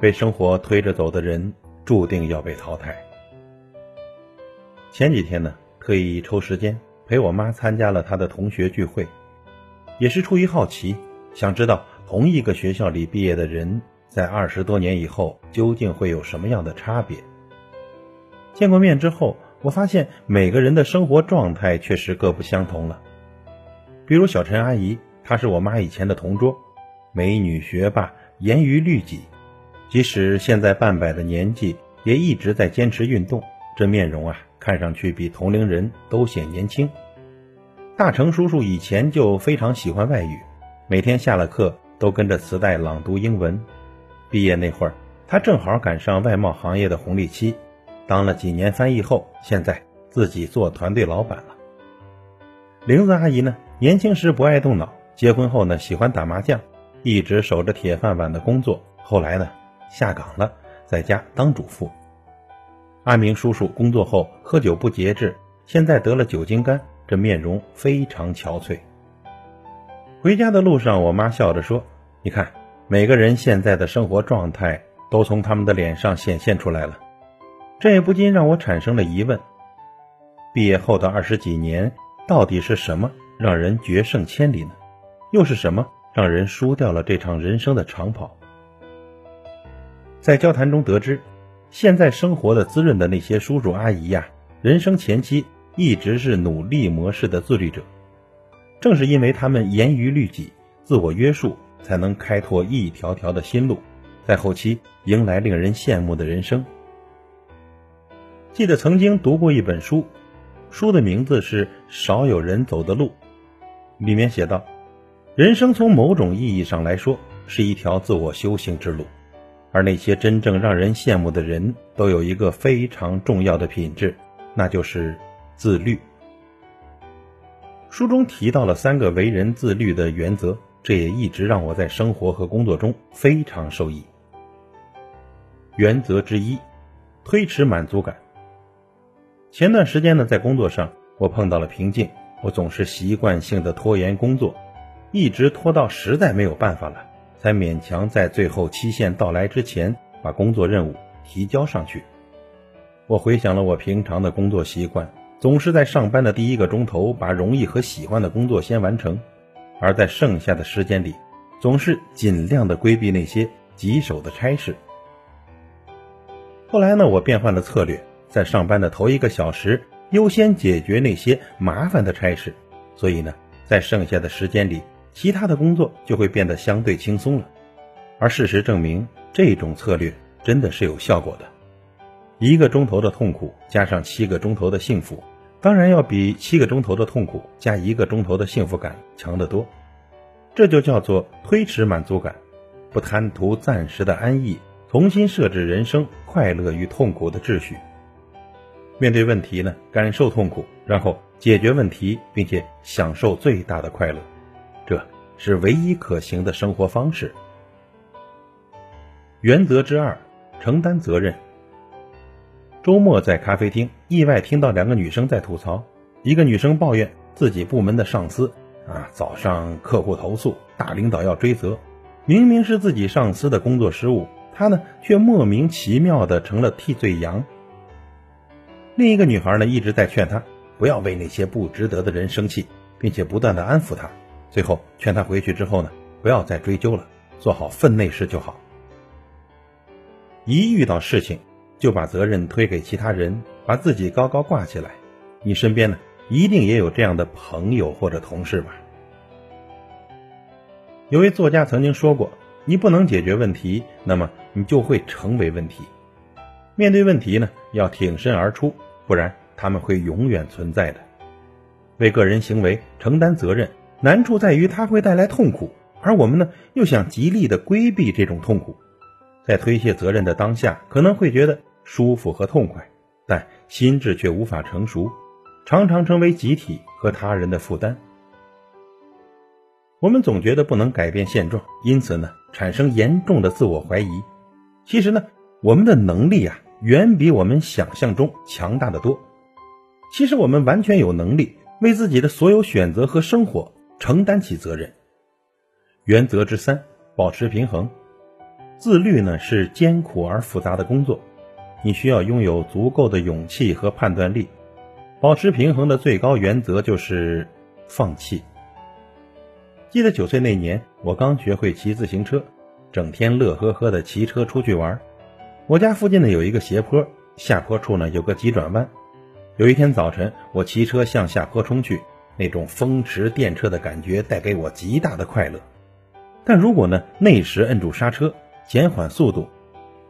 被生活推着走的人，注定要被淘汰。前几天呢，特意抽时间陪我妈参加了她的同学聚会，也是出于好奇，想知道同一个学校里毕业的人，在二十多年以后究竟会有什么样的差别。见过面之后，我发现每个人的生活状态确实各不相同了。比如小陈阿姨，她是我妈以前的同桌，美女学霸，严于律己。即使现在半百的年纪，也一直在坚持运动。这面容啊，看上去比同龄人都显年轻。大成叔叔以前就非常喜欢外语，每天下了课都跟着磁带朗读英文。毕业那会儿，他正好赶上外贸行业的红利期，当了几年翻译后，现在自己做团队老板了。玲子阿姨呢，年轻时不爱动脑，结婚后呢喜欢打麻将，一直守着铁饭碗的工作。后来呢。下岗了，在家当主妇。阿明叔叔工作后喝酒不节制，现在得了酒精肝，这面容非常憔悴。回家的路上，我妈笑着说：“你看，每个人现在的生活状态都从他们的脸上显现出来了。”这也不禁让我产生了疑问：毕业后的二十几年，到底是什么让人决胜千里呢？又是什么让人输掉了这场人生的长跑？在交谈中得知，现在生活的滋润的那些叔叔阿姨呀，人生前期一直是努力模式的自律者。正是因为他们严于律己、自我约束，才能开拓一条条的新路，在后期迎来令人羡慕的人生。记得曾经读过一本书，书的名字是《少有人走的路》，里面写道：人生从某种意义上来说，是一条自我修行之路。而那些真正让人羡慕的人，都有一个非常重要的品质，那就是自律。书中提到了三个为人自律的原则，这也一直让我在生活和工作中非常受益。原则之一，推迟满足感。前段时间呢，在工作上我碰到了瓶颈，我总是习惯性的拖延工作，一直拖到实在没有办法了。才勉强在最后期限到来之前把工作任务提交上去。我回想了我平常的工作习惯，总是在上班的第一个钟头把容易和喜欢的工作先完成，而在剩下的时间里，总是尽量的规避那些棘手的差事。后来呢，我变换了策略，在上班的头一个小时优先解决那些麻烦的差事，所以呢，在剩下的时间里。其他的工作就会变得相对轻松了，而事实证明，这种策略真的是有效果的。一个钟头的痛苦加上七个钟头的幸福，当然要比七个钟头的痛苦加一个钟头的幸福感强得多。这就叫做推迟满足感，不贪图暂时的安逸，重新设置人生快乐与痛苦的秩序。面对问题呢，感受痛苦，然后解决问题，并且享受最大的快乐。这是唯一可行的生活方式。原则之二，承担责任。周末在咖啡厅意外听到两个女生在吐槽，一个女生抱怨自己部门的上司啊，早上客户投诉，大领导要追责，明明是自己上司的工作失误，她呢却莫名其妙的成了替罪羊。另一个女孩呢一直在劝她不要为那些不值得的人生气，并且不断的安抚她。最后劝他回去之后呢，不要再追究了，做好分内事就好。一遇到事情，就把责任推给其他人，把自己高高挂起来。你身边呢，一定也有这样的朋友或者同事吧？有位作家曾经说过：“你不能解决问题，那么你就会成为问题。面对问题呢，要挺身而出，不然他们会永远存在的。为个人行为承担责任。”难处在于它会带来痛苦，而我们呢又想极力的规避这种痛苦，在推卸责任的当下，可能会觉得舒服和痛快，但心智却无法成熟，常常成为集体和他人的负担。我们总觉得不能改变现状，因此呢产生严重的自我怀疑。其实呢，我们的能力啊远比我们想象中强大的多。其实我们完全有能力为自己的所有选择和生活。承担起责任。原则之三，保持平衡。自律呢是艰苦而复杂的工作，你需要拥有足够的勇气和判断力。保持平衡的最高原则就是放弃。记得九岁那年，我刚学会骑自行车，整天乐呵呵的骑车出去玩。我家附近呢有一个斜坡，下坡处呢有个急转弯。有一天早晨，我骑车向下坡冲去，那种风驰电掣的感觉带给我极大的快乐。但如果呢那时摁住刹车，减缓速度，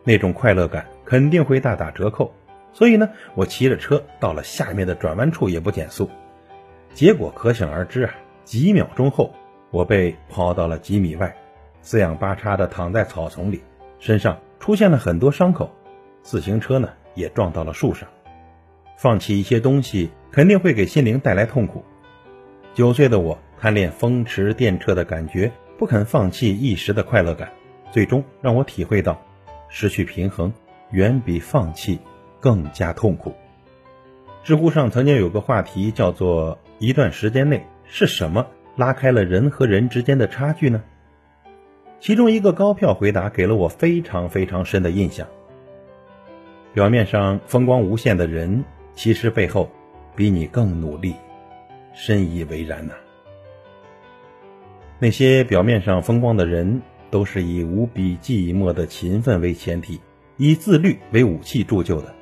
那种快乐感肯定会大打折扣。所以呢，我骑着车到了下面的转弯处也不减速，结果可想而知啊！几秒钟后，我被抛到了几米外，四仰八叉的躺在草丛里，身上出现了很多伤口，自行车呢也撞到了树上。放弃一些东西肯定会给心灵带来痛苦。九岁的我贪恋风驰电掣的感觉，不肯放弃一时的快乐感，最终让我体会到，失去平衡远比放弃。更加痛苦。知乎上曾经有个话题叫做“一段时间内是什么拉开了人和人之间的差距呢？”其中一个高票回答给了我非常非常深的印象。表面上风光无限的人，其实背后比你更努力，深以为然呐。那些表面上风光的人，都是以无比寂寞的勤奋为前提，以自律为武器铸就的。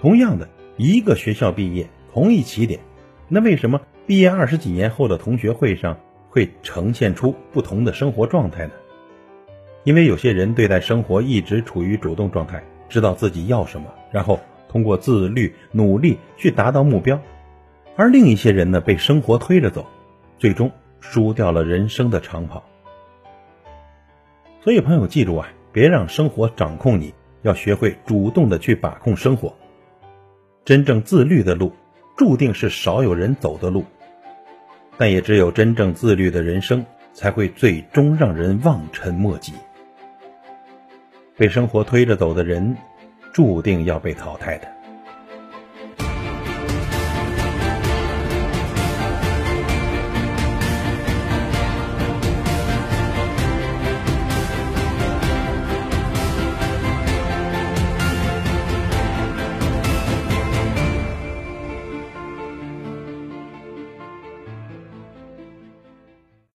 同样的一个学校毕业，同一起点，那为什么毕业二十几年后的同学会上会呈现出不同的生活状态呢？因为有些人对待生活一直处于主动状态，知道自己要什么，然后通过自律努力去达到目标；而另一些人呢，被生活推着走，最终输掉了人生的长跑。所以，朋友记住啊，别让生活掌控你，要学会主动的去把控生活。真正自律的路，注定是少有人走的路，但也只有真正自律的人生，才会最终让人望尘莫及。被生活推着走的人，注定要被淘汰的。